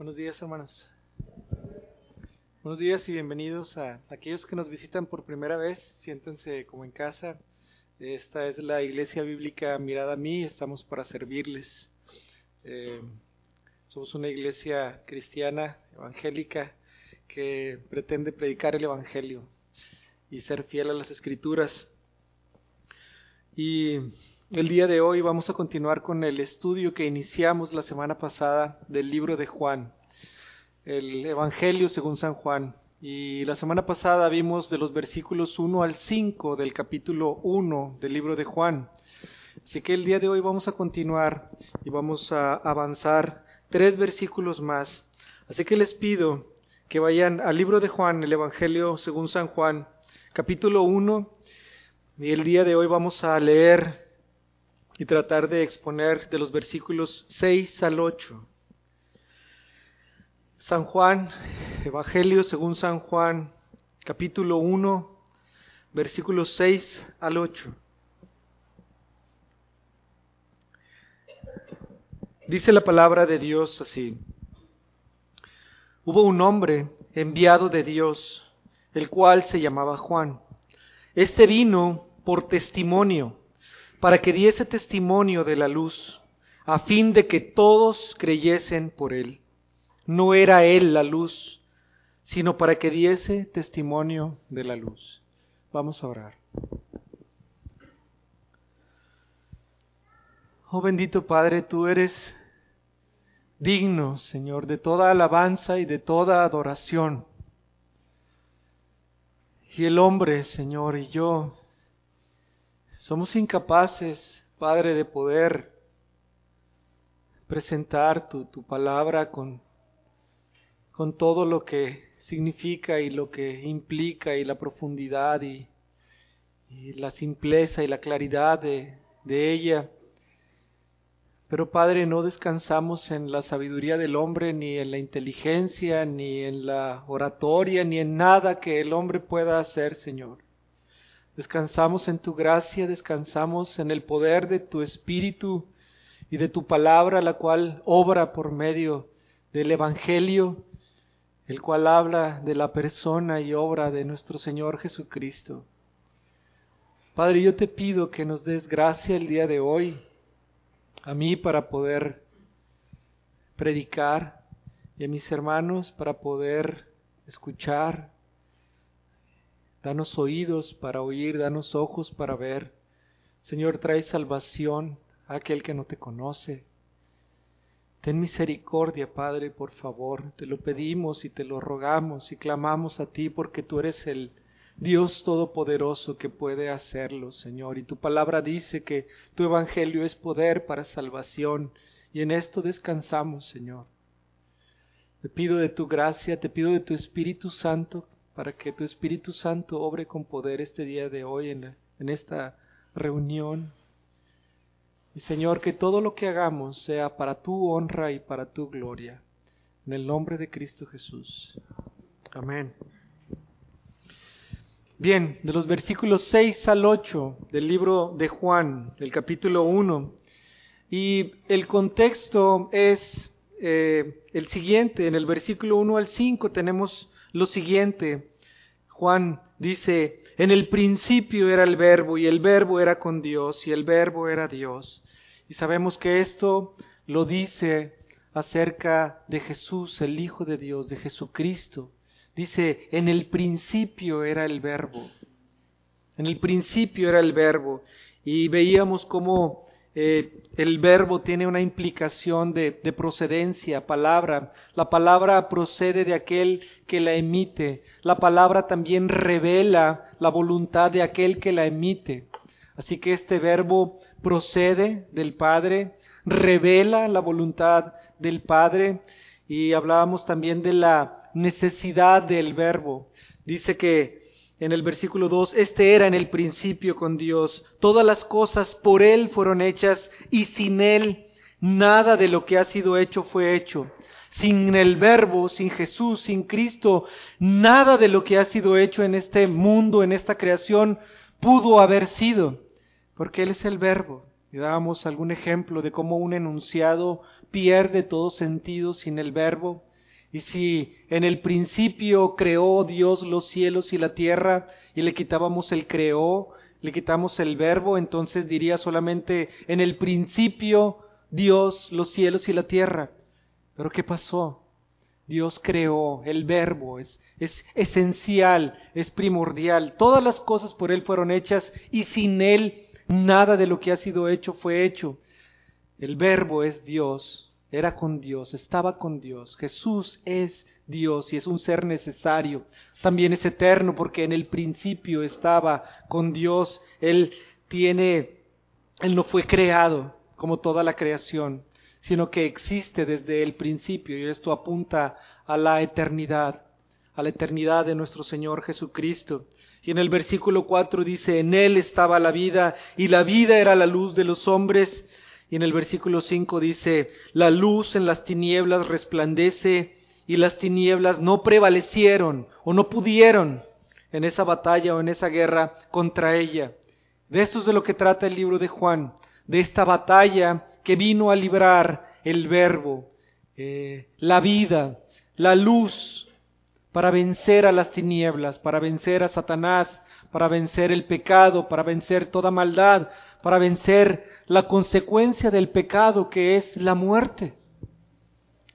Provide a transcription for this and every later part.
Buenos días, hermanos. Buenos días y bienvenidos a aquellos que nos visitan por primera vez. Siéntense como en casa. Esta es la Iglesia Bíblica Mirada a mí. Estamos para servirles. Eh, somos una iglesia cristiana, evangélica, que pretende predicar el Evangelio y ser fiel a las Escrituras. Y el día de hoy vamos a continuar con el estudio que iniciamos la semana pasada del libro de Juan, el Evangelio según San Juan. Y la semana pasada vimos de los versículos 1 al 5 del capítulo 1 del libro de Juan. Así que el día de hoy vamos a continuar y vamos a avanzar tres versículos más. Así que les pido que vayan al libro de Juan, el Evangelio según San Juan, capítulo 1. Y el día de hoy vamos a leer y tratar de exponer de los versículos 6 al 8. San Juan, Evangelio según San Juan, capítulo 1, versículos 6 al 8. Dice la palabra de Dios así. Hubo un hombre enviado de Dios, el cual se llamaba Juan. Este vino por testimonio para que diese testimonio de la luz, a fin de que todos creyesen por él. No era él la luz, sino para que diese testimonio de la luz. Vamos a orar. Oh bendito Padre, tú eres digno, Señor, de toda alabanza y de toda adoración. Y el hombre, Señor, y yo somos incapaces, Padre, de poder presentar tu, tu palabra con, con todo lo que significa y lo que implica y la profundidad y, la simpleza y la claridad de, de ella. Pero Padre, no descansamos en la sabiduría del hombre, ni en la inteligencia, ni en la oratoria, ni en nada que el hombre pueda hacer, Señor. Descansamos en tu gracia, descansamos en el poder de tu Espíritu y de tu palabra, la cual obra por medio del Evangelio, el cual habla de la persona y obra de nuestro Señor Jesucristo. Padre, yo te pido que nos des gracia el día de hoy a mí para poder predicar y a mis hermanos para poder escuchar Danos oídos para oír, danos ojos para ver. Señor, trae salvación a aquel que no te conoce. Ten misericordia, Padre, por favor. Te lo pedimos y te lo rogamos y clamamos a ti porque tú eres el Dios Todopoderoso que puede hacerlo, Señor. Y tu palabra dice que tu Evangelio es poder para salvación y en esto descansamos, Señor. Te pido de tu gracia, te pido de tu Espíritu Santo para que tu Espíritu Santo obre con poder este día de hoy en, en esta reunión. Y Señor, que todo lo que hagamos sea para tu honra y para tu gloria. En el nombre de Cristo Jesús. Amén. Bien, de los versículos 6 al 8 del libro de Juan, del capítulo 1. Y el contexto es eh, el siguiente. En el versículo 1 al 5 tenemos lo siguiente. Juan dice, en el principio era el verbo y el verbo era con Dios y el verbo era Dios. Y sabemos que esto lo dice acerca de Jesús, el Hijo de Dios, de Jesucristo. Dice, en el principio era el verbo. En el principio era el verbo. Y veíamos cómo eh, el verbo tiene una implicación de, de, procedencia, palabra. La palabra procede de aquel que la emite. La palabra también revela la voluntad de aquel que la emite. Así que este verbo procede del Padre, revela la voluntad del Padre y hablábamos también de la necesidad del verbo. Dice que en el versículo 2, este era en el principio con Dios. Todas las cosas por Él fueron hechas y sin Él nada de lo que ha sido hecho fue hecho. Sin el Verbo, sin Jesús, sin Cristo, nada de lo que ha sido hecho en este mundo, en esta creación, pudo haber sido, porque Él es el Verbo. Y dábamos algún ejemplo de cómo un enunciado pierde todo sentido sin el Verbo. Y si en el principio creó Dios los cielos y la tierra y le quitábamos el creó, le quitamos el verbo, entonces diría solamente en el principio Dios los cielos y la tierra. Pero ¿qué pasó? Dios creó, el verbo es, es esencial, es primordial. Todas las cosas por Él fueron hechas y sin Él nada de lo que ha sido hecho fue hecho. El verbo es Dios, era con Dios, estaba con Dios. Jesús es Dios y es un ser necesario. También es eterno porque en el principio estaba con Dios. Él tiene, Él no fue creado como toda la creación sino que existe desde el principio y esto apunta a la eternidad, a la eternidad de nuestro Señor Jesucristo. Y en el versículo 4 dice, en Él estaba la vida y la vida era la luz de los hombres. Y en el versículo 5 dice, la luz en las tinieblas resplandece y las tinieblas no prevalecieron o no pudieron en esa batalla o en esa guerra contra ella. De esto es de lo que trata el libro de Juan, de esta batalla que vino a librar el verbo, eh, la vida, la luz, para vencer a las tinieblas, para vencer a Satanás, para vencer el pecado, para vencer toda maldad, para vencer la consecuencia del pecado que es la muerte.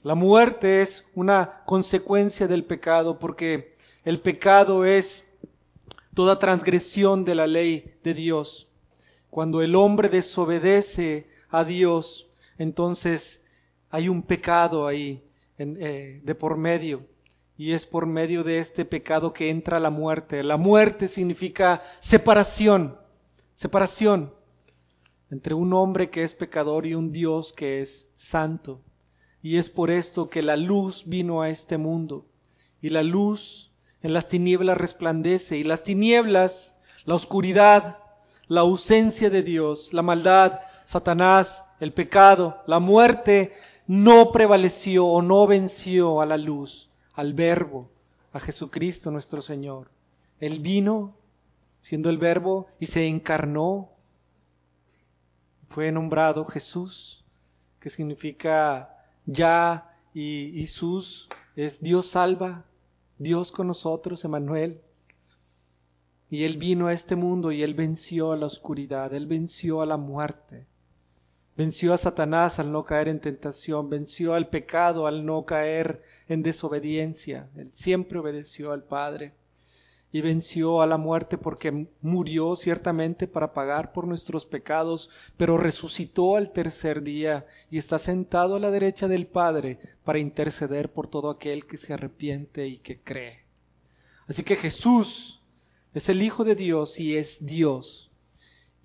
La muerte es una consecuencia del pecado porque el pecado es toda transgresión de la ley de Dios. Cuando el hombre desobedece a Dios, entonces hay un pecado ahí eh, de por medio. Y es por medio de este pecado que entra la muerte. La muerte significa separación, separación entre un hombre que es pecador y un Dios que es santo. Y es por esto que la luz vino a este mundo. Y la luz en las tinieblas resplandece. Y las tinieblas, la oscuridad, la ausencia de Dios, la maldad, Satanás, el pecado, la muerte, no prevaleció o no venció a la luz, al verbo, a Jesucristo nuestro Señor. Él vino siendo el verbo y se encarnó. Fue nombrado Jesús, que significa ya y Jesús es Dios salva, Dios con nosotros, Emanuel. Y Él vino a este mundo y Él venció a la oscuridad, Él venció a la muerte. Venció a Satanás al no caer en tentación, venció al pecado al no caer en desobediencia. Él siempre obedeció al Padre y venció a la muerte porque murió ciertamente para pagar por nuestros pecados, pero resucitó al tercer día y está sentado a la derecha del Padre para interceder por todo aquel que se arrepiente y que cree. Así que Jesús es el Hijo de Dios y es Dios.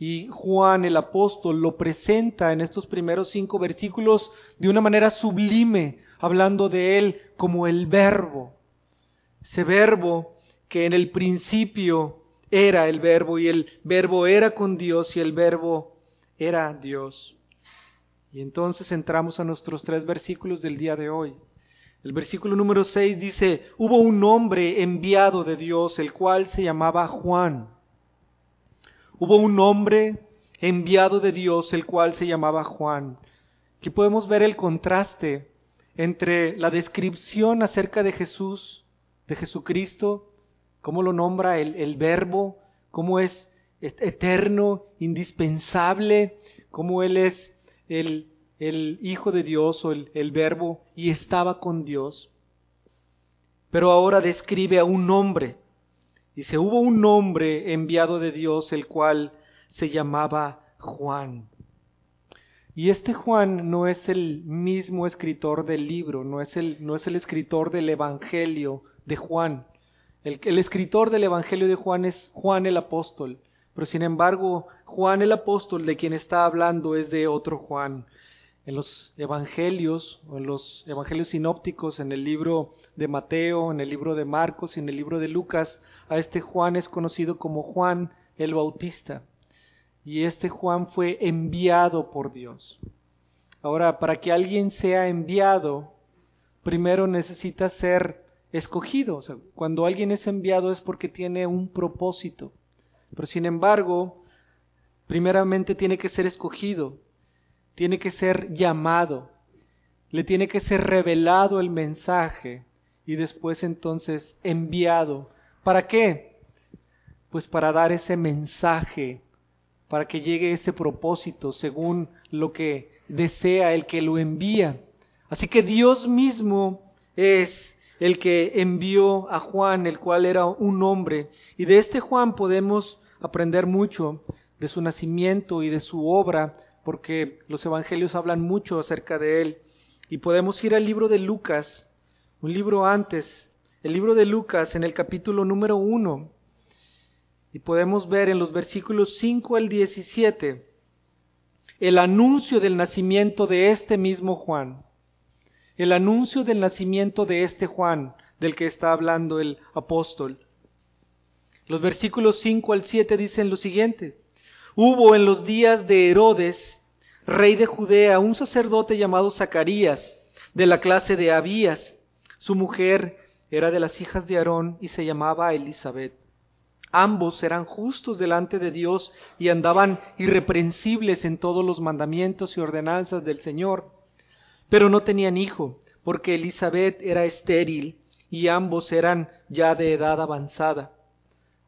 Y Juan el apóstol lo presenta en estos primeros cinco versículos de una manera sublime, hablando de él como el verbo. Ese verbo que en el principio era el verbo y el verbo era con Dios y el verbo era Dios. Y entonces entramos a nuestros tres versículos del día de hoy. El versículo número seis dice, hubo un hombre enviado de Dios, el cual se llamaba Juan. Hubo un hombre enviado de Dios, el cual se llamaba Juan. Aquí podemos ver el contraste entre la descripción acerca de Jesús, de Jesucristo, cómo lo nombra el, verbo, cómo es eterno, indispensable, cómo Él es el, el Hijo de Dios o el, el verbo y estaba con Dios. Pero ahora describe a un hombre Dice, hubo un hombre enviado de Dios, el cual se llamaba Juan. Y este Juan no es el mismo escritor del libro, no es el, no es el escritor del Evangelio de Juan. El, el escritor del Evangelio de Juan es Juan el apóstol, pero sin embargo Juan el apóstol de quien está hablando es de otro Juan en los evangelios o en los evangelios sinópticos, en el libro de Mateo, en el libro de Marcos y en el libro de Lucas, a este Juan es conocido como Juan el Bautista. Y este Juan fue enviado por Dios. Ahora, para que alguien sea enviado, primero necesita ser escogido. O sea, cuando alguien es enviado es porque tiene un propósito. Pero sin embargo, primeramente tiene que ser escogido tiene que ser llamado, le tiene que ser revelado el mensaje y después entonces enviado. ¿Para qué? Pues para dar ese mensaje, para que llegue ese propósito según lo que desea el que lo envía. Así que Dios mismo es el que envió a Juan, el cual era un hombre. Y de este Juan podemos aprender mucho de su nacimiento y de su obra, porque los evangelios hablan mucho acerca de él. Y podemos ir al libro de Lucas, un libro antes, el libro de Lucas en el capítulo número 1. Y podemos ver en los versículos 5 al 17 el anuncio del nacimiento de este mismo Juan el anuncio del nacimiento de este Juan del que está hablando el apóstol. Los versículos 5 al 7 dicen lo siguiente. Hubo en los días de Herodes, rey de Judea, un sacerdote llamado Zacarías, de la clase de Abías. Su mujer era de las hijas de Aarón y se llamaba Elizabeth. Ambos eran justos delante de Dios y andaban irreprensibles en todos los mandamientos y ordenanzas del Señor. Pero no tenían hijo, porque Elizabeth era estéril y ambos eran ya de edad avanzada.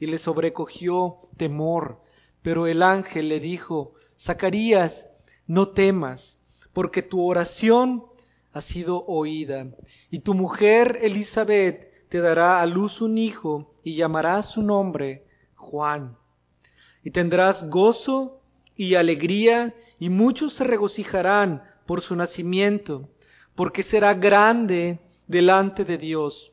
y le sobrecogió temor. Pero el ángel le dijo, Zacarías, no temas, porque tu oración ha sido oída, y tu mujer Elizabeth te dará a luz un hijo, y llamarás su nombre Juan. Y tendrás gozo y alegría, y muchos se regocijarán por su nacimiento porque será grande delante de Dios.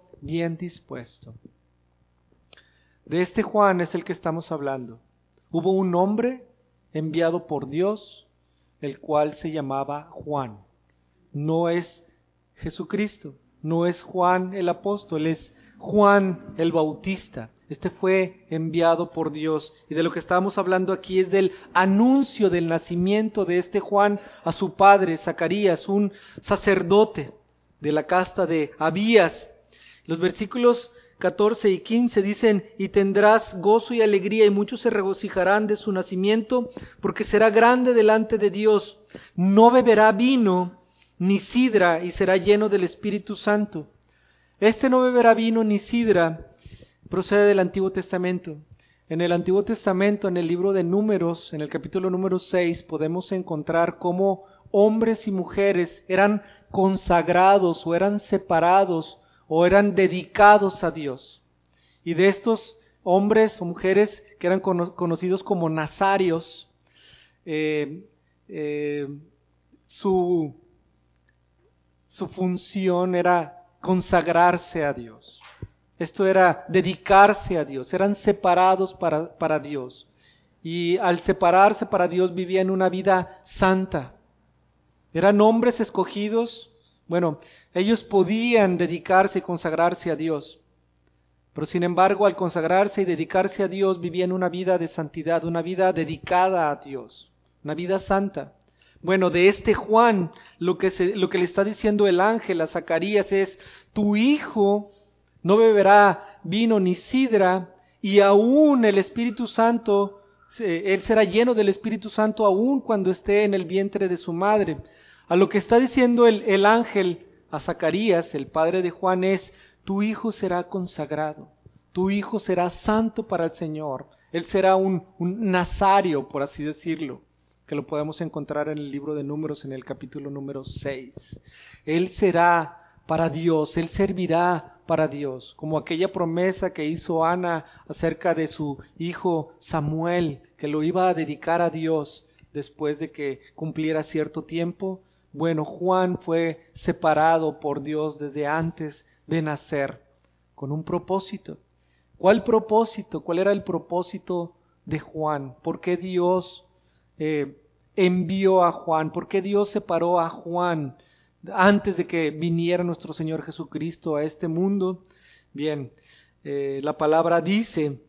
bien dispuesto. De este Juan es el que estamos hablando. Hubo un hombre enviado por Dios, el cual se llamaba Juan. No es Jesucristo, no es Juan el apóstol, es Juan el Bautista. Este fue enviado por Dios. Y de lo que estamos hablando aquí es del anuncio del nacimiento de este Juan a su padre, Zacarías, un sacerdote de la casta de Abías. Los versículos 14 y 15 dicen, y tendrás gozo y alegría y muchos se regocijarán de su nacimiento, porque será grande delante de Dios. No beberá vino ni sidra y será lleno del Espíritu Santo. Este no beberá vino ni sidra procede del Antiguo Testamento. En el Antiguo Testamento, en el libro de Números, en el capítulo número 6, podemos encontrar cómo hombres y mujeres eran consagrados o eran separados o eran dedicados a Dios. Y de estos hombres o mujeres que eran conocidos como nazarios, eh, eh, su, su función era consagrarse a Dios. Esto era dedicarse a Dios, eran separados para, para Dios. Y al separarse para Dios vivían una vida santa. Eran hombres escogidos. Bueno, ellos podían dedicarse y consagrarse a Dios. Pero sin embargo, al consagrarse y dedicarse a Dios, vivían una vida de santidad, una vida dedicada a Dios, una vida santa. Bueno, de este Juan, lo que, le está diciendo el ángel a Zacarías es, tu hijo no beberá vino ni sidra, y aún el Espíritu Santo, él será lleno del Espíritu Santo aún cuando esté en el vientre de su madre. A lo que está diciendo el, el ángel a Zacarías, el padre de Juan, es, tu hijo será consagrado, tu hijo será santo para el Señor, él será un, un nazario, por así decirlo, que lo podemos encontrar en el libro de números en el capítulo número 6. Él será para Dios, él servirá para Dios, como aquella promesa que hizo Ana acerca de su hijo Samuel, que lo iba a dedicar a Dios después de que cumpliera cierto tiempo. Bueno, Juan fue separado por Dios desde antes de nacer, con un propósito. ¿Cuál propósito? ¿Cuál era el propósito de Juan? ¿Por qué Dios eh, envió a Juan? ¿Por qué Dios separó a Juan antes de que viniera nuestro Señor Jesucristo a este mundo? Bien, eh, la palabra dice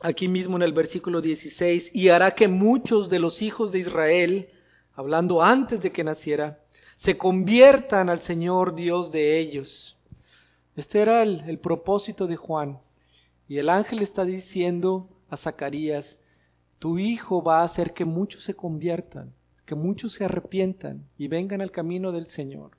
aquí mismo en el versículo 16, y hará que muchos de los hijos de Israel, hablando antes de que naciera, se conviertan al Señor Dios de ellos. Este era el, propósito de Juan. Y el ángel está diciendo a Zacarías, tu hijo va a hacer que muchos se conviertan, que muchos se arrepientan y vengan al camino del Señor.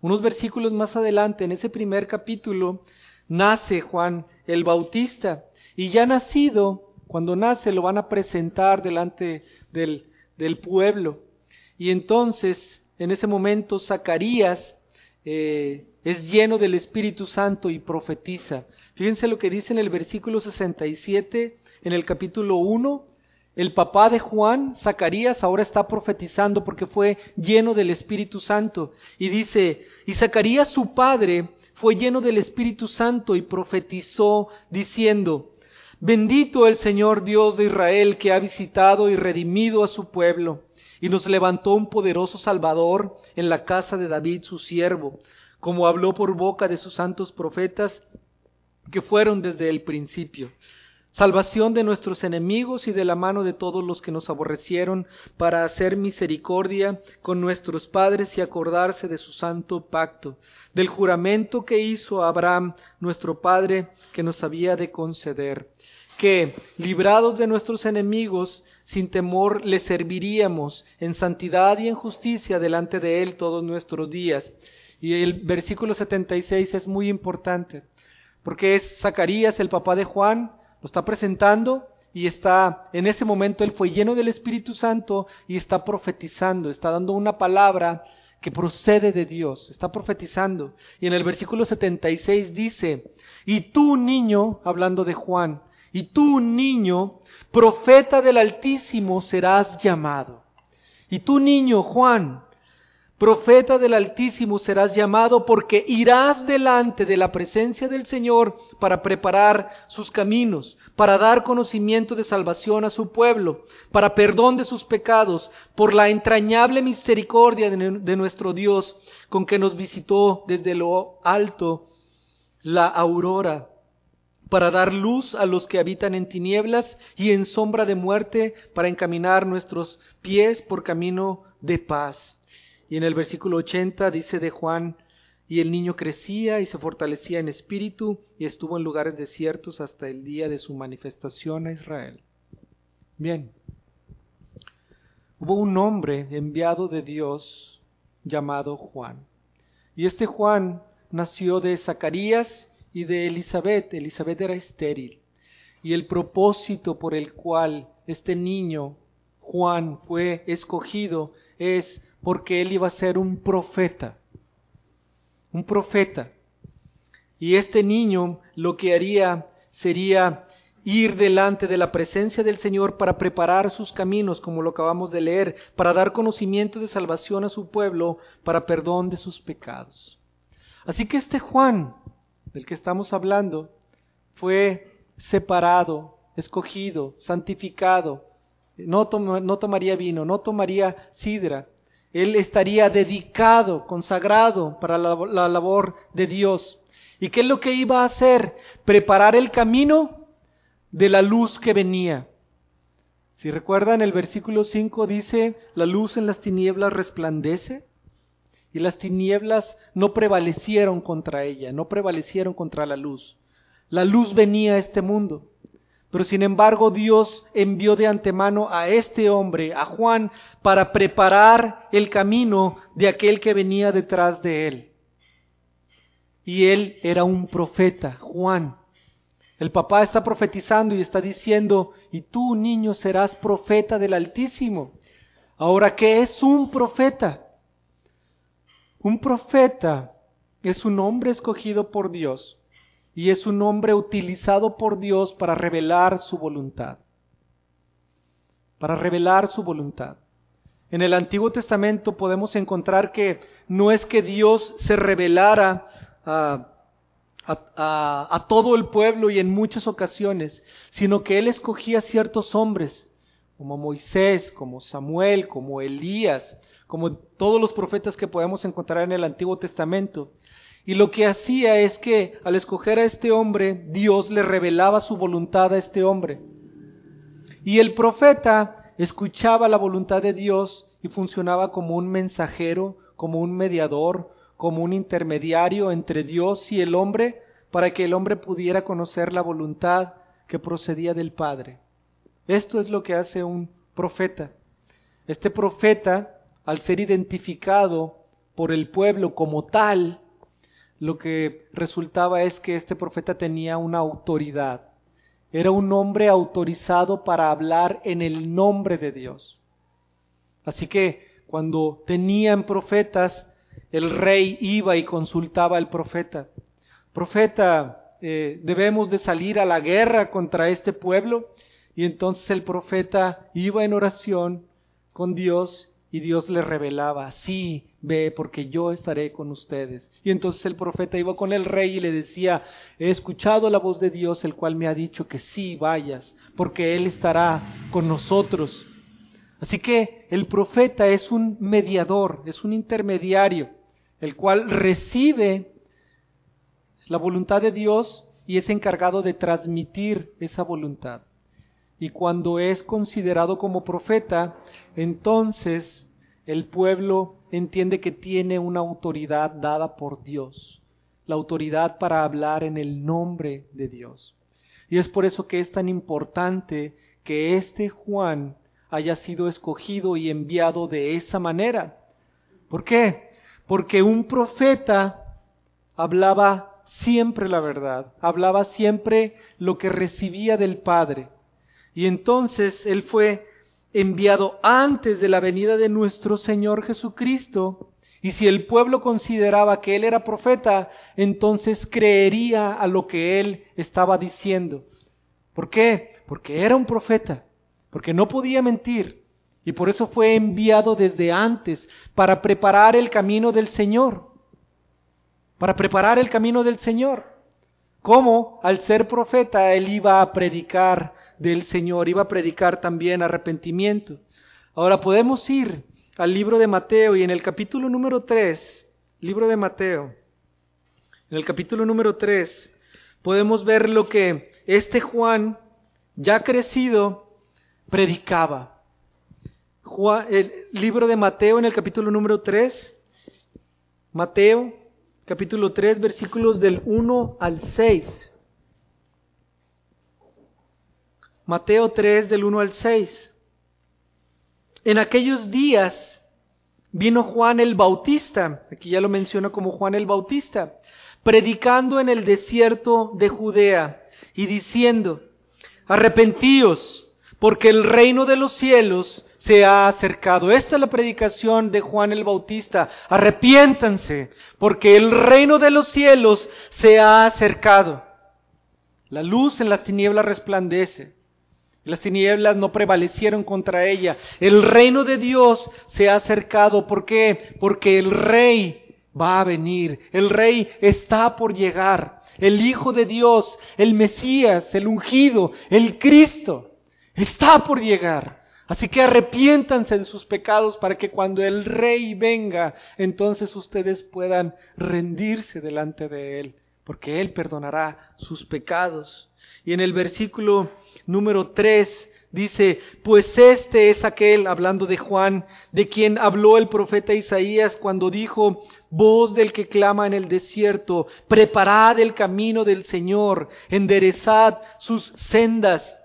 Unos versículos más adelante, en ese primer capítulo, nace Juan el Bautista y ya nacido, cuando nace lo van a presentar delante del, del pueblo. Y entonces, en ese momento, Zacarías eh, es lleno del Espíritu Santo y profetiza. Fíjense lo que dice en el versículo 67, en el capítulo 1. El papá de Juan, Zacarías, ahora está profetizando porque fue lleno del Espíritu Santo. Y dice, y Zacarías su padre fue lleno del Espíritu Santo y profetizó diciendo, Bendito el Señor Dios de Israel que ha visitado y redimido a su pueblo y nos levantó un poderoso Salvador en la casa de David su siervo, como habló por boca de sus santos profetas que fueron desde el principio. Salvación de nuestros enemigos y de la mano de todos los que nos aborrecieron, para hacer misericordia con nuestros padres y acordarse de su santo pacto, del juramento que hizo Abraham, nuestro Padre, que nos había de conceder, que, librados de nuestros enemigos, sin temor le serviríamos en santidad y en justicia delante de Él todos nuestros días. Y el versículo 76 es muy importante, porque es Zacarías, el papá de Juan, lo está presentando y está, en ese momento él fue lleno del Espíritu Santo y está profetizando, está dando una palabra que procede de Dios, está profetizando. Y en el versículo 76 dice, y tú niño, hablando de Juan, y tú niño, profeta del Altísimo serás llamado. Y tú niño, Juan, Profeta del Altísimo serás llamado porque irás delante de la presencia del Señor para preparar sus caminos, para dar conocimiento de salvación a su pueblo, para perdón de sus pecados, por la entrañable misericordia de, nuestro Dios, con que nos visitó desde lo alto la aurora, para dar luz a los que habitan en tinieblas y en sombra de muerte, para encaminar nuestros pies por camino de paz. Y en el versículo 80 dice de Juan, y el niño crecía y se fortalecía en espíritu y estuvo en lugares desiertos hasta el día de su manifestación a Israel. Bien, hubo un hombre enviado de Dios llamado Juan. Y este Juan nació de Zacarías y de Elizabeth. Elizabeth era estéril. Y el propósito por el cual este niño, Juan, fue escogido es porque él iba a ser un profeta, un profeta. Y este niño lo que haría sería ir delante de la presencia del Señor para preparar sus caminos, como lo acabamos de leer, para dar conocimiento de salvación a su pueblo, para perdón de sus pecados. Así que este Juan, del que estamos hablando, fue separado, escogido, santificado, no, tomaría vino, no tomaría sidra, él estaría dedicado, consagrado para la, labor de Dios. ¿Y qué es lo que iba a hacer? Preparar el camino de la luz que venía. Si recuerdan, el versículo 5 dice, la luz en las tinieblas resplandece y las tinieblas no prevalecieron contra ella, no prevalecieron contra la luz. La luz venía a este mundo. Pero sin embargo Dios envió de antemano a este hombre, a Juan, para preparar el camino de aquel que venía detrás de él. Y él era un profeta, Juan. El papá está profetizando y está diciendo, y tú niño serás profeta del Altísimo. Ahora, ¿qué es un profeta? Un profeta es un hombre escogido por Dios y es un hombre utilizado por Dios para revelar su voluntad. Para revelar su voluntad. En el Antiguo Testamento podemos encontrar que no es que Dios se revelara a, todo el pueblo y en muchas ocasiones, sino que Él escogía ciertos hombres, como Moisés, como Samuel, como Elías, como todos los profetas que podemos encontrar en el Antiguo Testamento. Y lo que hacía es que al escoger a este hombre, Dios le revelaba su voluntad a este hombre. Y el profeta escuchaba la voluntad de Dios y funcionaba como un mensajero, como un mediador, como un intermediario entre Dios y el hombre para que el hombre pudiera conocer la voluntad que procedía del Padre. Esto es lo que hace un profeta. Este profeta, al ser identificado por el pueblo como tal, lo que resultaba es que este profeta tenía una autoridad. Era un hombre autorizado para hablar en el nombre de Dios. Así que cuando tenían profetas, el rey iba y consultaba al profeta. Profeta, eh, debemos de salir a la guerra contra este pueblo. Y entonces el profeta iba en oración con Dios y Dios le revelaba, sí, ve, porque yo estaré con ustedes. Y entonces el profeta iba con el rey y le decía, he escuchado la voz de Dios, el cual me ha dicho que sí vayas, porque Él estará con nosotros. Así que el profeta es un mediador, es un intermediario el cual recibe la voluntad de Dios y es encargado de transmitir esa voluntad. Y cuando es considerado como profeta, entonces el pueblo entiende que tiene una autoridad dada por Dios, la autoridad para hablar en el nombre de Dios. Y es por eso que es tan importante que este Juan haya sido escogido y enviado de esa manera. ¿Por qué? porque un profeta hablaba siempre la verdad, hablaba siempre lo que recibía del Padre. Y entonces él fue enviado antes de la venida de nuestro Señor Jesucristo. Y si el pueblo consideraba que él era profeta, entonces creería a lo que él estaba diciendo. ¿Por qué? Porque era un profeta, porque no podía mentir, y por eso fue enviado desde antes, para preparar el camino del Señor. Para preparar el camino del Señor. Como al ser profeta él iba a predicar del Señor, iba a predicar también arrepentimiento. Ahora podemos ir al libro de Mateo y en el capítulo número 3, libro de Mateo, en el capítulo número 3, podemos ver lo que este Juan, ya crecido, predicaba el libro de Mateo en el capítulo número 3. Mateo, capítulo 3, versículos del 1 al 6. Mateo 3, del 1 al 6. En aquellos días vino Juan el Bautista, aquí ya lo menciona como Juan el Bautista, predicando en el desierto de Judea y diciendo, arrepentíos, porque el reino de los cielos se ha acercado. Esta es la predicación de Juan el Bautista. Arrepiéntanse, porque el reino de los cielos se ha acercado. La luz en las tinieblas resplandece. Las tinieblas no prevalecieron contra ella. El reino de Dios se ha acercado. ¿Por qué? Porque el rey va a venir. El rey está por llegar. El Hijo de Dios, el Mesías, el ungido, el Cristo, está por llegar. Así que arrepiéntanse de sus pecados para que cuando el rey venga, entonces ustedes puedan rendirse delante de él, porque él perdonará sus pecados. Y en el versículo número 3 dice, pues este es aquel, hablando de Juan, de quien habló el profeta Isaías cuando dijo, voz del que clama en el desierto, preparad el camino del Señor, enderezad sus sendas.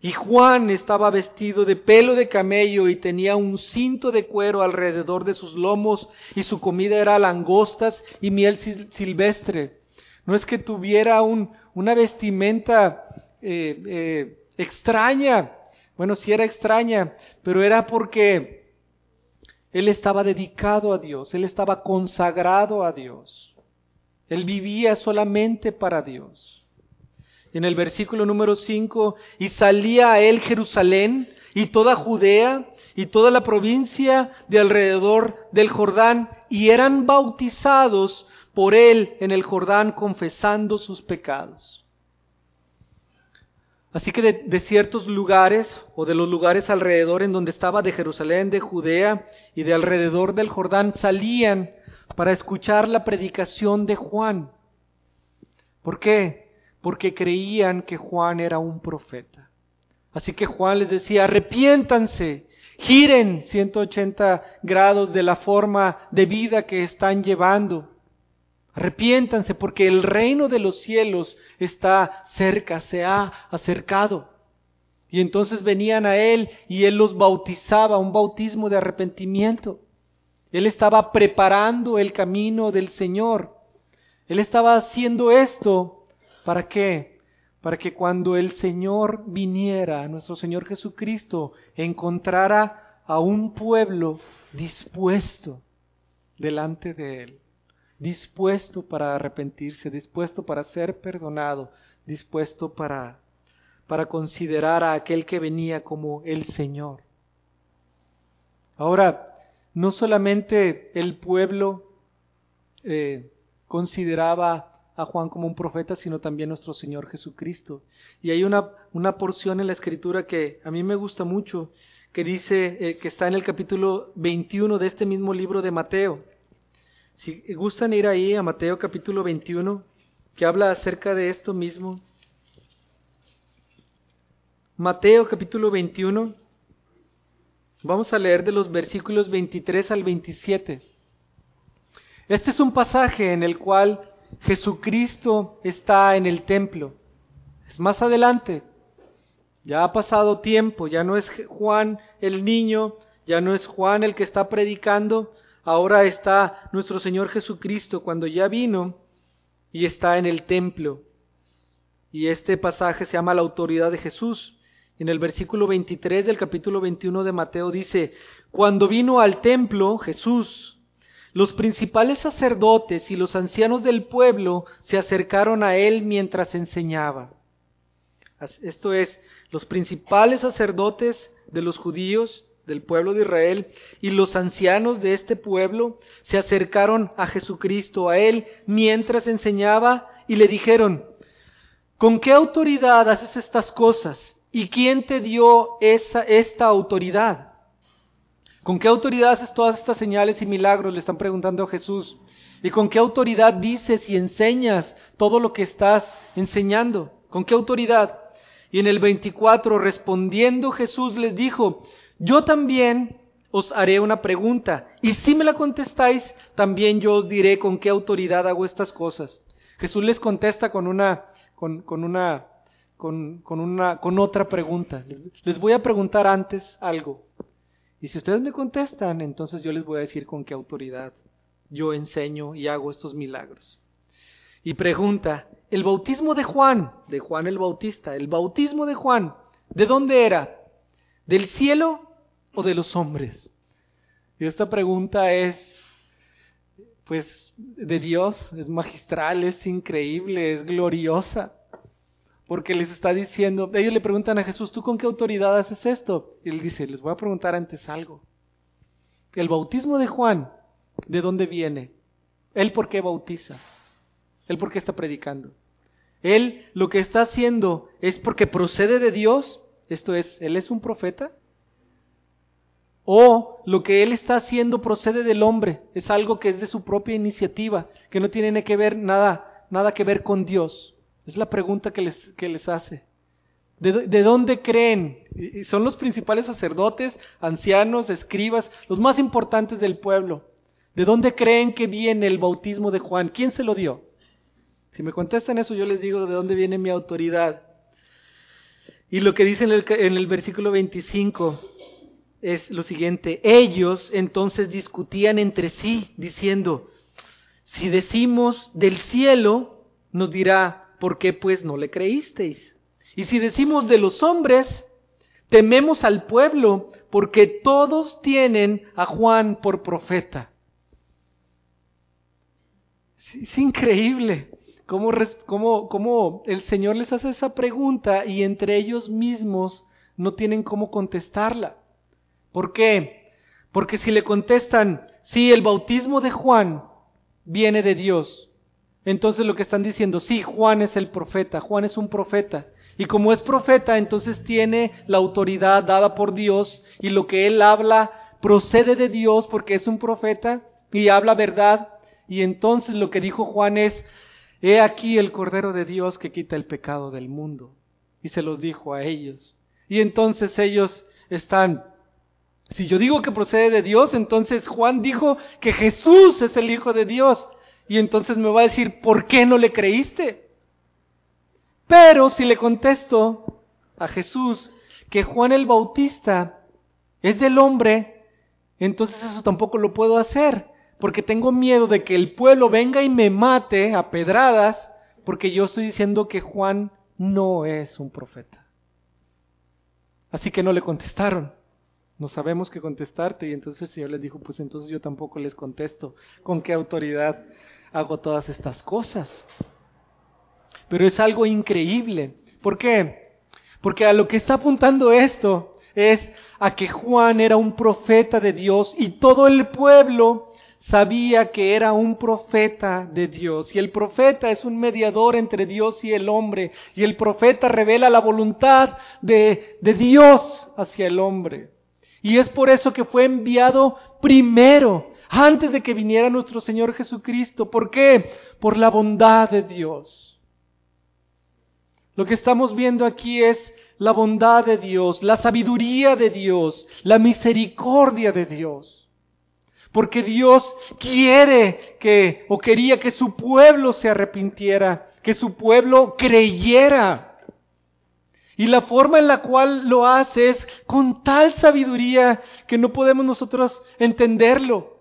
Y Juan estaba vestido de pelo de camello y tenía un cinto de cuero alrededor de sus lomos y su comida era langostas y miel silvestre. No es que tuviera un, una vestimenta eh, eh, extraña. Bueno, sí era extraña, pero era porque él estaba dedicado a Dios, él estaba consagrado a Dios. Él vivía solamente para Dios. En el versículo número 5, y salía a él Jerusalén y toda Judea y toda la provincia de alrededor del Jordán, y eran bautizados por él en el Jordán confesando sus pecados. Así que de, ciertos lugares o de los lugares alrededor en donde estaba de Jerusalén, de Judea y de alrededor del Jordán salían para escuchar la predicación de Juan. ¿Por qué? Porque creían que Juan era un profeta. Así que Juan les decía, arrepiéntanse, giren 180 grados de la forma de vida que están llevando. Arrepiéntanse porque el reino de los cielos está cerca, se ha acercado. Y entonces venían a Él y Él los bautizaba, un bautismo de arrepentimiento. Él estaba preparando el camino del Señor. Él estaba haciendo esto para qué? Para que cuando el Señor viniera, nuestro Señor Jesucristo, encontrara a un pueblo dispuesto delante de Él dispuesto para arrepentirse, dispuesto para ser perdonado, dispuesto para, para considerar a aquel que venía como el Señor. Ahora, no solamente el pueblo eh, consideraba a Juan como un profeta, sino también nuestro Señor Jesucristo. Y hay una, una porción en la Escritura que a mí me gusta mucho, que dice, eh, que está en el capítulo 21 de este mismo libro de Mateo. Si gustan ir ahí a Mateo capítulo 21, que habla acerca de esto mismo. Mateo capítulo 21, vamos a leer de los versículos 23 al 27. Este es un pasaje en el cual Jesucristo está en el templo. Es más adelante. Ya ha pasado tiempo, ya no es Juan el niño, ya no es Juan el que está predicando, ahora está nuestro Señor Jesucristo cuando ya vino y está en el templo. Y este pasaje se llama la autoridad de Jesús. En el versículo 23 del capítulo 21 de Mateo dice, cuando vino al templo Jesús, los principales sacerdotes y los ancianos del pueblo se acercaron a él mientras enseñaba. Esto es, los principales sacerdotes de los judíos del pueblo de Israel y los ancianos de este pueblo se acercaron a Jesucristo, a él, mientras enseñaba y le dijeron, ¿con qué autoridad haces estas cosas? ¿Y quién te dio esa, esta autoridad? ¿Con qué autoridad haces todas estas señales y milagros? Le están preguntando a Jesús. ¿Y con qué autoridad dices y enseñas todo lo que estás enseñando? ¿Con qué autoridad? Y en el 24, respondiendo Jesús les dijo, yo también os haré una pregunta, y si me la contestáis, también yo os diré con qué autoridad hago estas cosas. Jesús les contesta con una, con, una, con, con, una, con otra pregunta. Les voy a preguntar antes algo. Y si ustedes me contestan, entonces yo les voy a decir con qué autoridad yo enseño y hago estos milagros. Y pregunta, el bautismo de Juan, de Juan el Bautista, el bautismo de Juan, ¿de dónde era? ¿Del cielo o de los hombres? Y esta pregunta es, pues, de Dios, es magistral, es increíble, es gloriosa, porque les está diciendo, ellos le preguntan a Jesús, ¿tú con qué autoridad haces esto? Y él dice, les voy a preguntar antes algo. El bautismo de Juan, ¿de dónde viene? ¿Él por qué bautiza? ¿Él por qué está predicando? Él lo que está haciendo es porque procede de Dios, esto es, Él es un profeta, o lo que él está haciendo procede del hombre, es algo que es de su propia iniciativa, que no tiene que ver nada, nada que ver con Dios. Es la pregunta que les, que les hace. ¿De, ¿De, dónde creen? son los principales sacerdotes, ancianos, escribas, los más importantes del pueblo. ¿De dónde creen que viene el bautismo de Juan? ¿Quién se lo dio? Si me contestan eso, yo les digo de dónde viene mi autoridad. Y lo que dice en el, versículo 25, es lo siguiente, ellos entonces discutían entre sí diciendo, si decimos del cielo, nos dirá, ¿por qué pues no le creísteis? Y si decimos de los hombres, tememos al pueblo, porque todos tienen a Juan por profeta. Es increíble cómo, el Señor les hace esa pregunta y entre ellos mismos no tienen cómo contestarla. ¿Por qué? Porque si le contestan, sí, el bautismo de Juan viene de Dios, entonces lo que están diciendo, sí, Juan es el profeta, Juan es un profeta. Y como es profeta, entonces tiene la autoridad dada por Dios y lo que él habla procede de Dios porque es un profeta y habla verdad. Y entonces lo que dijo Juan es, he aquí el Cordero de Dios que quita el pecado del mundo. Y se los dijo a ellos. Y entonces ellos están, si yo digo que procede de Dios, entonces Juan dijo que Jesús es el Hijo de Dios. Y entonces me va a decir, ¿por qué no le creíste? Pero si le contesto a Jesús que Juan el Bautista es del hombre, entonces eso tampoco lo puedo hacer, porque tengo miedo de que el pueblo venga y me mate a pedradas, porque yo estoy diciendo que Juan no es un profeta. Así que no le contestaron. No sabemos qué contestarte. Y entonces el Señor les dijo, pues entonces yo tampoco les contesto. ¿Con qué autoridad hago todas estas cosas? Pero es algo increíble. ¿Por qué? Porque a lo que está apuntando esto es a que Juan era un profeta de Dios y todo el pueblo sabía que era un profeta de Dios. Y el profeta es un mediador entre Dios y el hombre. Y el profeta revela la voluntad de, de Dios hacia el hombre. Y es por eso que fue enviado primero, antes de que viniera nuestro Señor Jesucristo. ¿Por qué? Por la bondad de Dios. Lo que estamos viendo aquí es la bondad de Dios, la sabiduría de Dios, la misericordia de Dios. Porque Dios quiere que, o quería que su pueblo se arrepintiera, que su pueblo creyera. Y la forma en la cual lo hace es con tal sabiduría que no podemos nosotros entenderlo.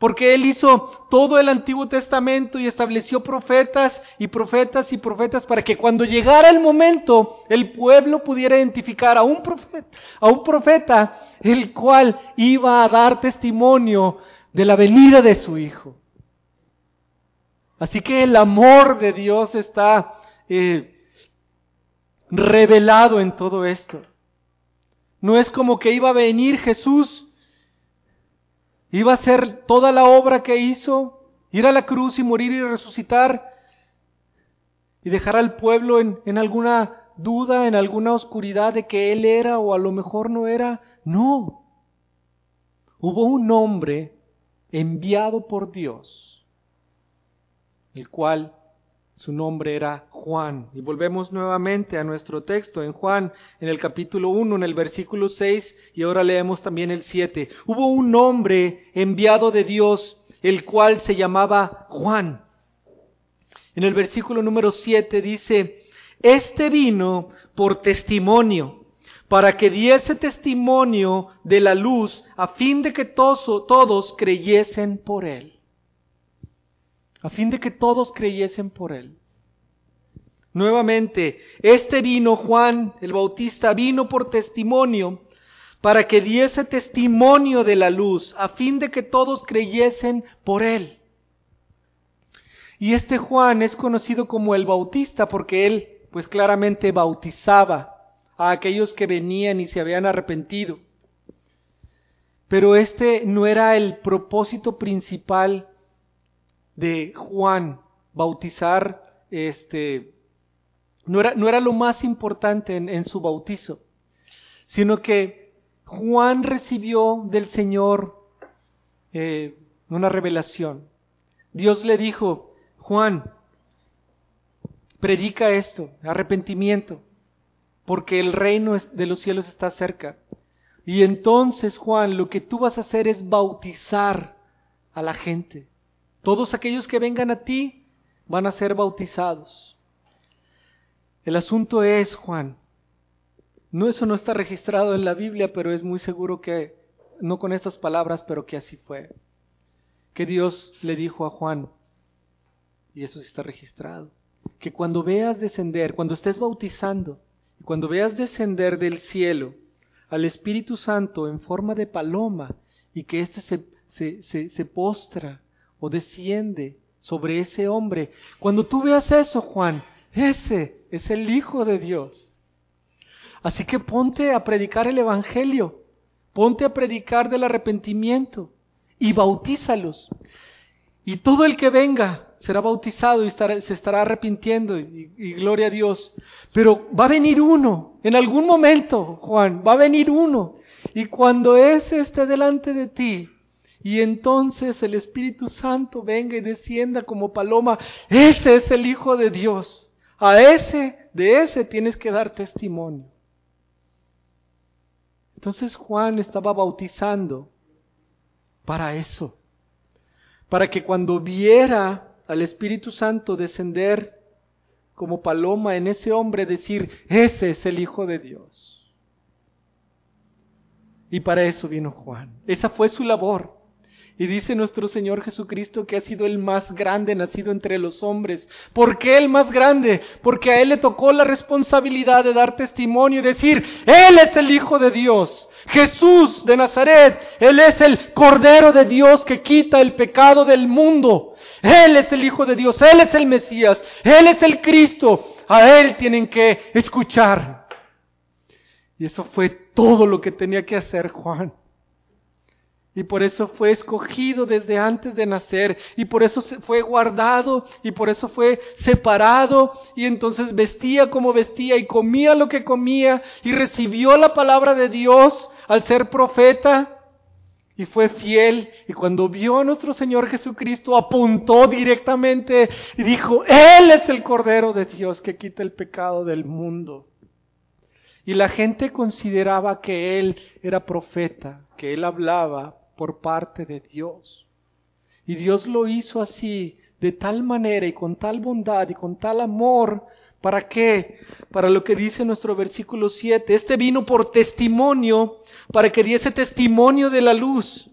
Porque Él hizo todo el Antiguo Testamento y estableció profetas y profetas y profetas para que cuando llegara el momento el pueblo pudiera identificar a un profeta, a un profeta el cual iba a dar testimonio de la venida de su Hijo. Así que el amor de Dios está eh, revelado en todo esto. No es como que iba a venir Jesús, iba a hacer toda la obra que hizo, ir a la cruz y morir y resucitar y dejar al pueblo en, en alguna duda, en alguna oscuridad de que Él era o a lo mejor no era. No. Hubo un hombre enviado por Dios, el cual su nombre era Juan. Y volvemos nuevamente a nuestro texto en Juan, en el capítulo 1, en el versículo 6, y ahora leemos también el 7. Hubo un hombre enviado de Dios, el cual se llamaba Juan. En el versículo número 7 dice, este vino por testimonio, para que diese testimonio de la luz, a fin de que todos, todos creyesen por él a fin de que todos creyesen por él. Nuevamente, este vino, Juan el Bautista, vino por testimonio, para que diese testimonio de la luz, a fin de que todos creyesen por él. Y este Juan es conocido como el Bautista porque él, pues claramente bautizaba a aquellos que venían y se habían arrepentido. Pero este no era el propósito principal de Juan, bautizar, este, no era, no era lo más importante en, su bautizo, sino que Juan recibió del Señor eh, una revelación. Dios le dijo, Juan, predica esto, arrepentimiento, porque el reino de los cielos está cerca. Y entonces, Juan, lo que tú vas a hacer es bautizar a la gente. Todos aquellos que vengan a ti van a ser bautizados. El asunto es, Juan, no eso no está registrado en la Biblia, pero es muy seguro que, no con estas palabras, pero que así fue. Que Dios le dijo a Juan, y eso sí está registrado, que cuando veas descender, cuando estés bautizando, cuando veas descender del cielo al Espíritu Santo en forma de paloma, y que éste se, se, se, se postra o desciende sobre ese hombre. Cuando tú veas eso, Juan, ese es el Hijo de Dios. Así que ponte a predicar el Evangelio, ponte a predicar del arrepentimiento y bautízalos. Y todo el que venga será bautizado y se estará arrepintiendo y, gloria a Dios. Pero va a venir uno, en algún momento, Juan, va a venir uno. Y cuando ese esté delante de ti, y entonces el Espíritu Santo venga y descienda como paloma, ese es el Hijo de Dios. A ese, de ese tienes que dar testimonio. Entonces Juan estaba bautizando para eso, para que cuando viera al Espíritu Santo descender como paloma en ese hombre, decir, ese es el Hijo de Dios. Y para eso vino Juan. Esa fue su labor. Y dice nuestro Señor Jesucristo que ha sido el más grande nacido entre los hombres. ¿Por qué el más grande? Porque a Él le tocó la responsabilidad de dar testimonio y decir, Él es el Hijo de Dios. Jesús de Nazaret, Él es el Cordero de Dios que quita el pecado del mundo. Él es el Hijo de Dios, Él es el Mesías, Él es el Cristo. A Él tienen que escuchar. Y eso fue todo lo que tenía que hacer Juan. Y por eso fue escogido desde antes de nacer. Y por eso fue guardado. Y por eso fue separado. Y entonces vestía como vestía y comía lo que comía. Y recibió la palabra de Dios al ser profeta. Y fue fiel. Y cuando vio a nuestro Señor Jesucristo, apuntó directamente y dijo, Él es el Cordero de Dios que quita el pecado del mundo. Y la gente consideraba que Él era profeta, que Él hablaba por parte de Dios. Y Dios lo hizo así, de tal manera y con tal bondad y con tal amor. ¿Para qué? Para lo que dice nuestro versículo 7. Este vino por testimonio, para que diese testimonio de la luz,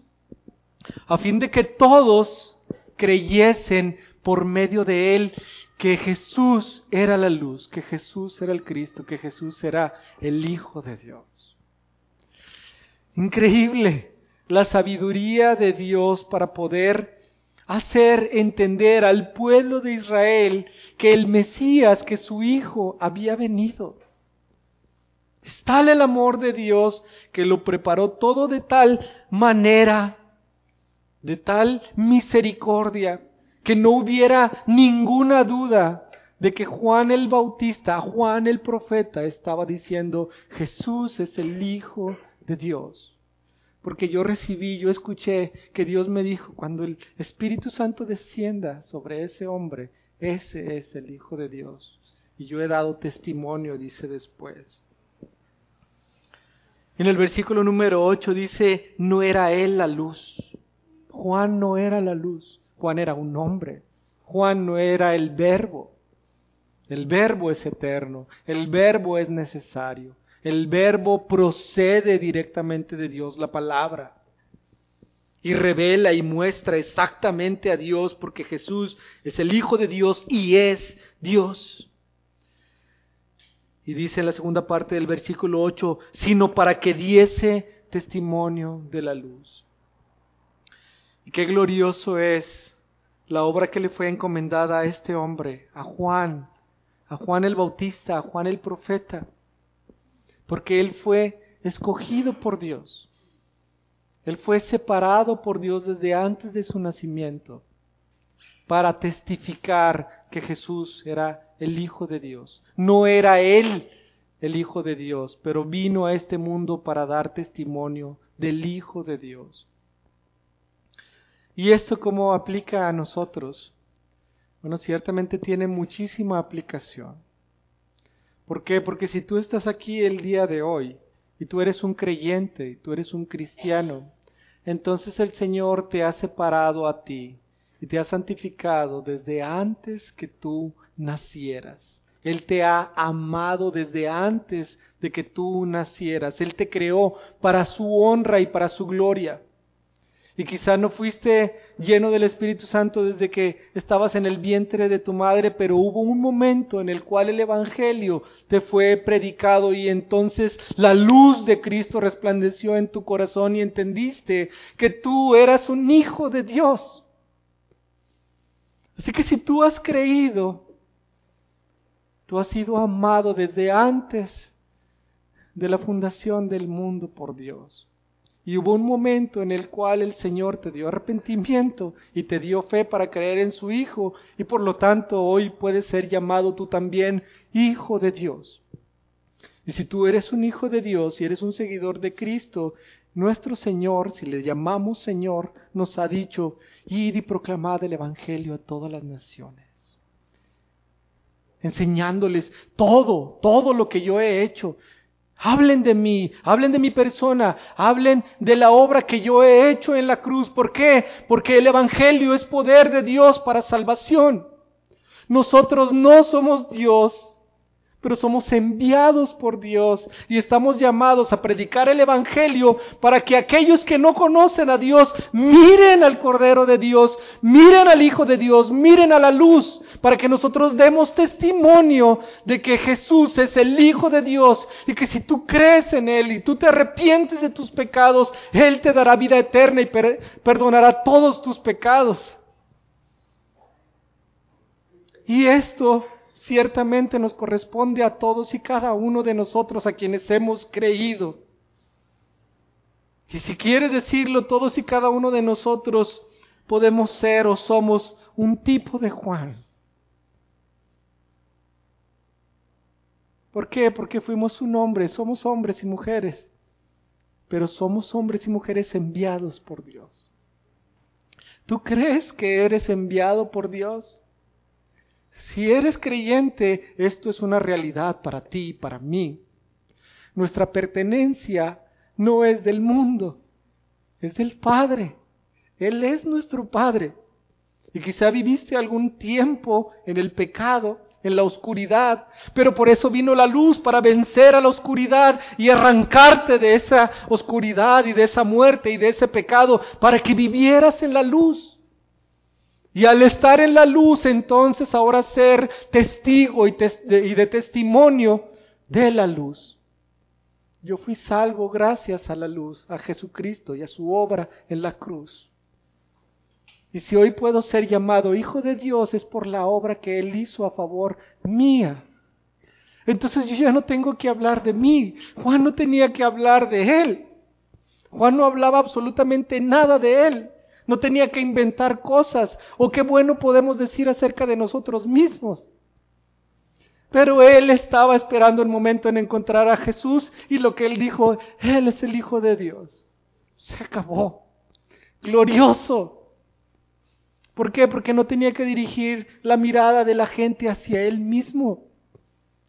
a fin de que todos creyesen por medio de él que Jesús era la luz, que Jesús era el Cristo, que Jesús era el Hijo de Dios. Increíble la sabiduría de Dios para poder hacer entender al pueblo de Israel que el Mesías, que su Hijo había venido. Es tal el amor de Dios que lo preparó todo de tal manera, de tal misericordia, que no hubiera ninguna duda de que Juan el Bautista, Juan el profeta, estaba diciendo, Jesús es el Hijo de Dios. Porque yo recibí, yo escuché que Dios me dijo, cuando el Espíritu Santo descienda sobre ese hombre, ese es el Hijo de Dios. Y yo he dado testimonio, dice después. En el versículo número 8 dice, no era él la luz. Juan no era la luz. Juan era un hombre. Juan no era el verbo. El verbo es eterno. El verbo es necesario. El verbo procede directamente de Dios, la palabra. Y revela y muestra exactamente a Dios porque Jesús es el Hijo de Dios y es Dios. Y dice en la segunda parte del versículo 8, sino para que diese testimonio de la luz. Y qué glorioso es la obra que le fue encomendada a este hombre, a Juan, a Juan el Bautista, a Juan el profeta porque Él fue escogido por Dios. Él fue separado por Dios desde antes de su nacimiento para testificar que Jesús era el Hijo de Dios. No era Él el Hijo de Dios, pero vino a este mundo para dar testimonio del Hijo de Dios. ¿Y esto cómo aplica a nosotros? Bueno, ciertamente tiene muchísima aplicación. ¿Por qué? Porque si tú estás aquí el día de hoy y tú eres un creyente, y tú eres un cristiano, entonces el Señor te ha separado a ti y te ha santificado desde antes que tú nacieras. Él te ha amado desde antes de que tú nacieras. Él te creó para su honra y para su gloria. Y quizá no fuiste lleno del Espíritu Santo desde que estabas en el vientre de tu madre, pero hubo un momento en el cual el Evangelio te fue predicado y entonces la luz de Cristo resplandeció en tu corazón y entendiste que tú eras un hijo de Dios. Así que si tú has creído, tú has sido amado desde antes de la fundación del mundo por Dios. Y hubo un momento en el cual el Señor te dio arrepentimiento y te dio fe para creer en su Hijo y por lo tanto hoy puedes ser llamado tú también Hijo de Dios. Y si tú eres un Hijo de Dios y eres un seguidor de Cristo, nuestro Señor, si le llamamos Señor, nos ha dicho, id y proclamad el Evangelio a todas las naciones enseñándoles todo, todo lo que yo he hecho. Hablen de mí, hablen de mi persona, hablen de la obra que yo he hecho en la cruz. ¿Por qué? Porque el Evangelio es poder de Dios para salvación. Nosotros no somos Dios, pero somos enviados por Dios y estamos llamados a predicar el Evangelio para que aquellos que no conocen a Dios miren al Cordero de Dios, miren al Hijo de Dios, miren a la luz, para que nosotros demos testimonio de que Jesús es el Hijo de Dios y que si tú crees en Él y tú te arrepientes de tus pecados, Él te dará vida eterna y perdonará todos tus pecados. Y esto ciertamente nos corresponde a todos y cada uno de nosotros a quienes hemos creído. Y si quiere decirlo, todos y cada uno de nosotros podemos ser o somos un tipo de Juan. ¿Por qué? Porque fuimos un hombre, somos hombres y mujeres, pero somos hombres y mujeres enviados por Dios. ¿Tú crees que eres enviado por Dios? Si eres creyente, esto es una realidad para ti y para mí. Nuestra pertenencia no es del mundo, es del Padre. Él es nuestro Padre. Y quizá viviste algún tiempo en el pecado, en la oscuridad, pero por eso vino la luz para vencer a la oscuridad y arrancarte de esa oscuridad y de esa muerte y de ese pecado para que vivieras en la luz. Y al estar en la luz, entonces ahora ser testigo y, de testimonio de la luz. Yo fui salvo gracias a la luz, a Jesucristo y a su obra en la cruz. Y si hoy puedo ser llamado hijo de Dios es por la obra que Él hizo a favor mía. Entonces yo ya no tengo que hablar de mí. Juan no tenía que hablar de Él. Juan no hablaba absolutamente nada de Él no tenía que inventar cosas o qué bueno podemos decir acerca de nosotros mismos. Pero él estaba esperando el momento en encontrar a Jesús y lo que él dijo, Él es el Hijo de Dios. Se acabó. Glorioso. ¿Por qué? Porque no tenía que dirigir la mirada de la gente hacia él mismo.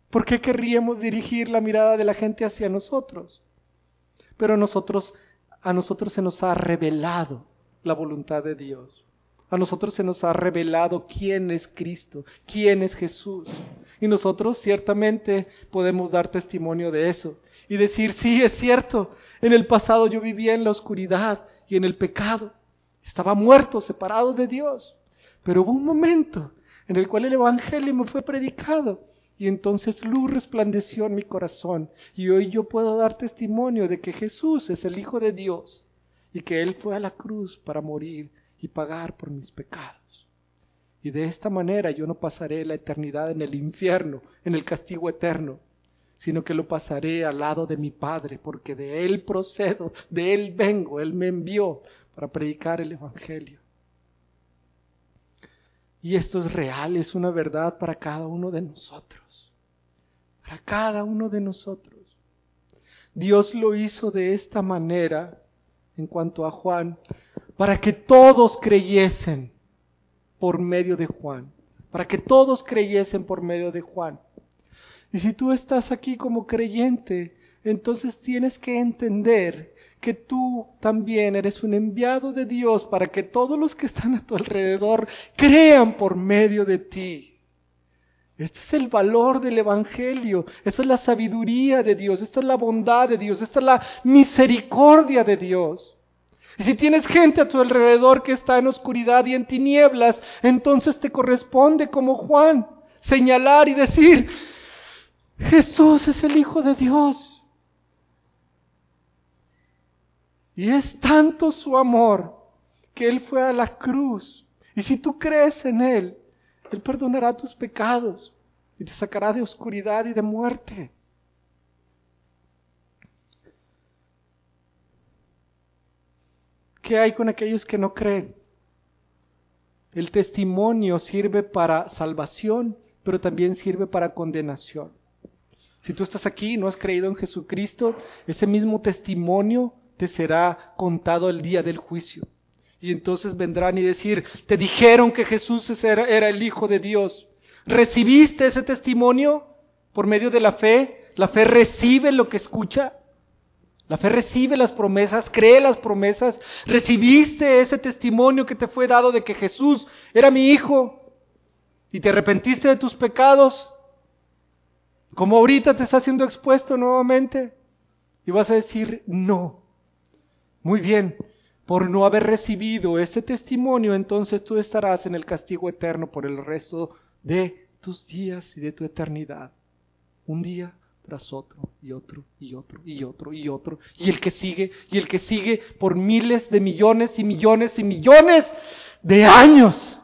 ¿Por qué querríamos dirigir la mirada de la gente hacia nosotros? Pero nosotros, a nosotros se nos ha revelado la voluntad de Dios. A nosotros se nos ha revelado quién es Cristo, quién es Jesús. Y nosotros ciertamente podemos dar testimonio de eso y decir, sí, es cierto, en el pasado yo vivía en la oscuridad y en el pecado. Estaba muerto, separado de Dios. Pero hubo un momento en el cual el Evangelio me fue predicado y entonces luz resplandeció en mi corazón y hoy yo puedo dar testimonio de que Jesús es el Hijo de Dios y que Él fue a la cruz para morir y pagar por mis pecados. Y de esta manera yo no pasaré la eternidad en el infierno, en el castigo eterno, sino que lo pasaré al lado de mi Padre, porque de Él procedo, de Él vengo, Él me envió para predicar el Evangelio. Y esto es real, es una verdad para cada uno de nosotros, para cada uno de nosotros. Dios lo hizo de esta manera en cuanto a Juan, para que todos creyesen por medio de Juan, para que todos creyesen por medio de Juan. Y si tú estás aquí como creyente, entonces tienes que entender que tú también eres un enviado de Dios para que todos los que están a tu alrededor crean por medio de ti. Este es el valor del Evangelio, esta es la sabiduría de Dios, esta es la bondad de Dios, esta es la misericordia de Dios. Y si tienes gente a tu alrededor que está en oscuridad y en tinieblas, entonces te corresponde como Juan señalar y decir, Jesús es el Hijo de Dios. Y es tanto su amor que Él fue a la cruz Y si tú crees en Él, Él perdonará tus pecados y te sacará de oscuridad y de muerte. ¿Qué hay con aquellos que no creen? El testimonio sirve para salvación, pero también sirve para condenación. Si tú estás aquí y no has creído en Jesucristo, ese mismo testimonio te será contado el día del juicio. Y entonces vendrán y decir, te dijeron que Jesús era, el Hijo de Dios. ¿Recibiste ese testimonio por medio de la fe? ¿La fe recibe lo que escucha? La fe recibe las promesas, cree las promesas. ¿Recibiste ese testimonio que te fue dado de que Jesús era mi Hijo? ¿Y te arrepentiste de tus pecados? Como ahorita te está siendo expuesto nuevamente. Y vas a decir, no. Muy bien, por no haber recibido ese testimonio, entonces tú estarás en el castigo eterno por el resto de tus días y de tu eternidad. Un día tras otro y otro y otro y otro y otro y el que sigue y el que sigue por miles de millones y millones y millones de años.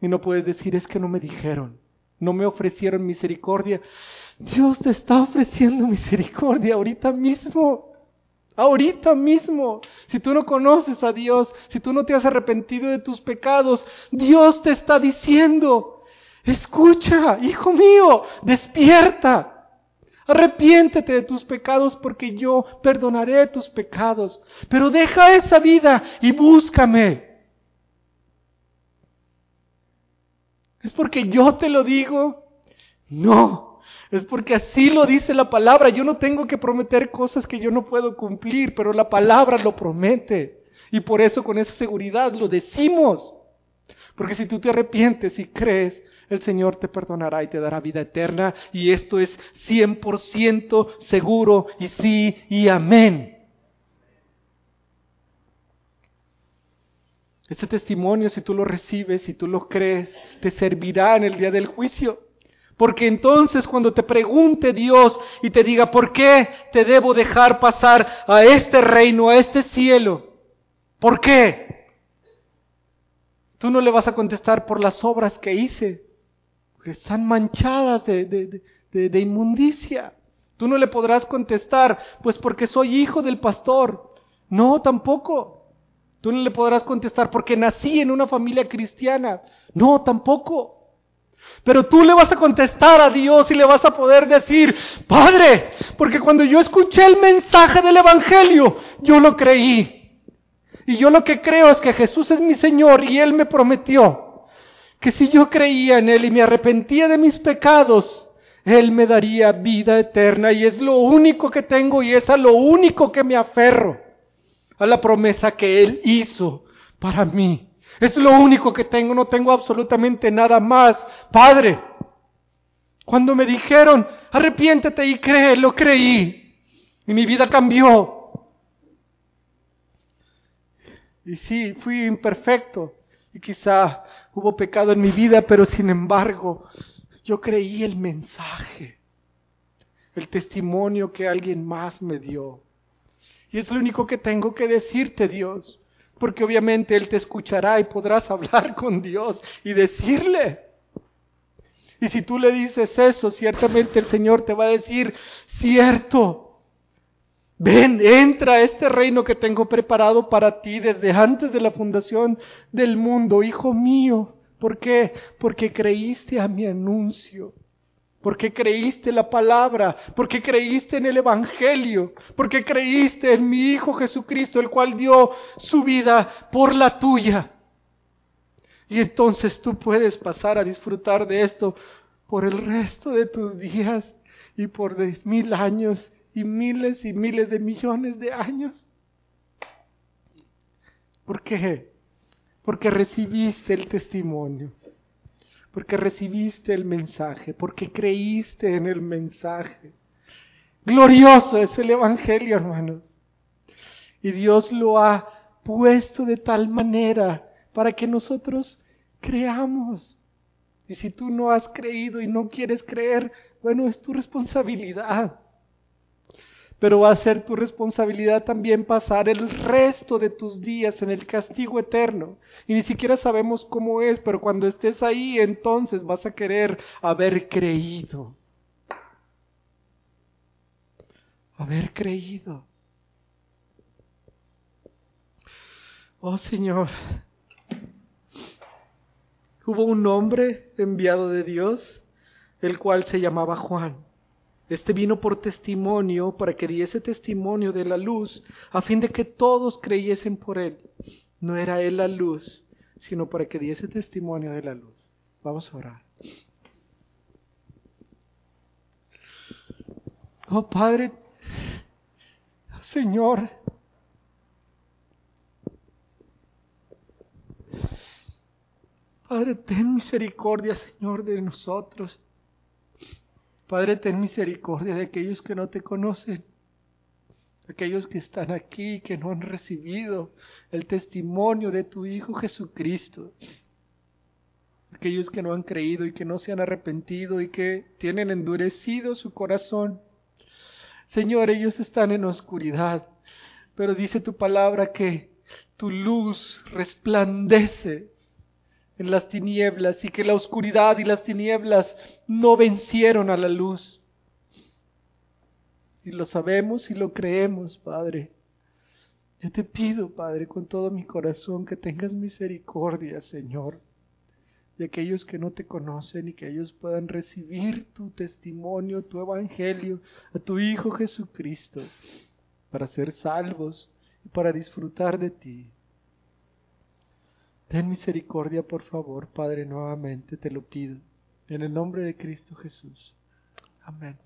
Y no puedes decir es que no me dijeron, no me ofrecieron misericordia. Dios te está ofreciendo misericordia ahorita mismo. Ahorita mismo, si tú no conoces a Dios, si tú no te has arrepentido de tus pecados, Dios te está diciendo, escucha, hijo mío, despierta, arrepiéntete de tus pecados porque yo perdonaré tus pecados, pero deja esa vida y búscame. ¿Es porque yo te lo digo? No, es porque así lo dice la palabra. Yo no tengo que prometer cosas que yo no puedo cumplir, pero la palabra lo promete. Y por eso con esa seguridad lo decimos. Porque si tú te arrepientes y crees, el Señor te perdonará y te dará vida eterna. Y esto es 100% seguro y sí y amén. Este testimonio, si tú lo recibes, si tú lo crees, te servirá en el día del juicio. Porque entonces cuando te pregunte Dios y te diga, ¿por qué te debo dejar pasar a este reino, a este cielo? ¿Por qué? Tú no le vas a contestar por las obras que hice, porque están manchadas de, de inmundicia. Tú no le podrás contestar, pues porque soy hijo del pastor. No, tampoco. Tú no le podrás contestar porque nací en una familia cristiana. No, tampoco. Pero tú le vas a contestar a Dios y le vas a poder decir, Padre, porque cuando yo escuché el mensaje del Evangelio, yo lo creí. Y yo lo que creo es que Jesús es mi Señor y Él me prometió que si yo creía en Él y me arrepentía de mis pecados, Él me daría vida eterna y es lo único que tengo y es a lo único que me aferro a la promesa que Él hizo para mí. Es lo único que tengo, no tengo absolutamente nada más. Padre, cuando me dijeron, arrepiéntete y cree, lo creí. Y mi vida cambió. Y sí, fui imperfecto. Y quizá hubo pecado en mi vida, pero sin embargo, yo creí el mensaje, el testimonio que alguien más me dio. Y es lo único que tengo que decirte, Dios, porque obviamente Él te escuchará y podrás hablar con Dios y decirle. Y si tú le dices eso, ciertamente el Señor te va a decir, cierto, ven, entra a este reino que tengo preparado para ti desde antes de la fundación del mundo, hijo mío. ¿Por qué? Porque creíste a mi anuncio porque creíste la palabra, porque creíste en el Evangelio, porque creíste en mi Hijo Jesucristo, el cual dio su vida por la tuya. Y entonces tú puedes pasar a disfrutar de esto por el resto de tus días y por mil años y miles y miles de millones de años. ¿Por qué? Porque recibiste el testimonio porque recibiste el mensaje, porque creíste en el mensaje. Glorioso es el Evangelio, hermanos. Y Dios lo ha puesto de tal manera para que nosotros creamos. Y si tú no has creído y no quieres creer, bueno, es tu responsabilidad. Pero va a ser tu responsabilidad también pasar el resto de tus días en el castigo eterno. Y ni siquiera sabemos cómo es, pero cuando estés ahí, entonces vas a querer haber creído. Haber creído. Oh Señor, hubo un hombre enviado de Dios, el cual se llamaba Juan. Este vino por testimonio, para que diese testimonio de la luz, a fin de que todos creyesen por él. No era él la luz, sino para que diese testimonio de la luz. Vamos a orar. Oh Padre, Señor, Padre, ten misericordia, Señor, de nosotros. Padre, ten misericordia de aquellos que no te conocen, aquellos que están aquí, que no han recibido el testimonio de tu Hijo Jesucristo, aquellos que no han creído y que no se han arrepentido y que tienen endurecido su corazón. Señor, ellos están en oscuridad, pero dice tu palabra que tu luz resplandece en las tinieblas y que la oscuridad y las tinieblas no vencieron a la luz. Y lo sabemos y lo creemos, Padre. Yo te pido, Padre, con todo mi corazón que tengas misericordia, Señor, de aquellos que no te conocen y que ellos puedan recibir tu testimonio, tu evangelio, a tu Hijo Jesucristo, para ser salvos y para disfrutar de ti. Ten misericordia, por favor, Padre, nuevamente te lo pido. En el nombre de Cristo Jesús. Amén.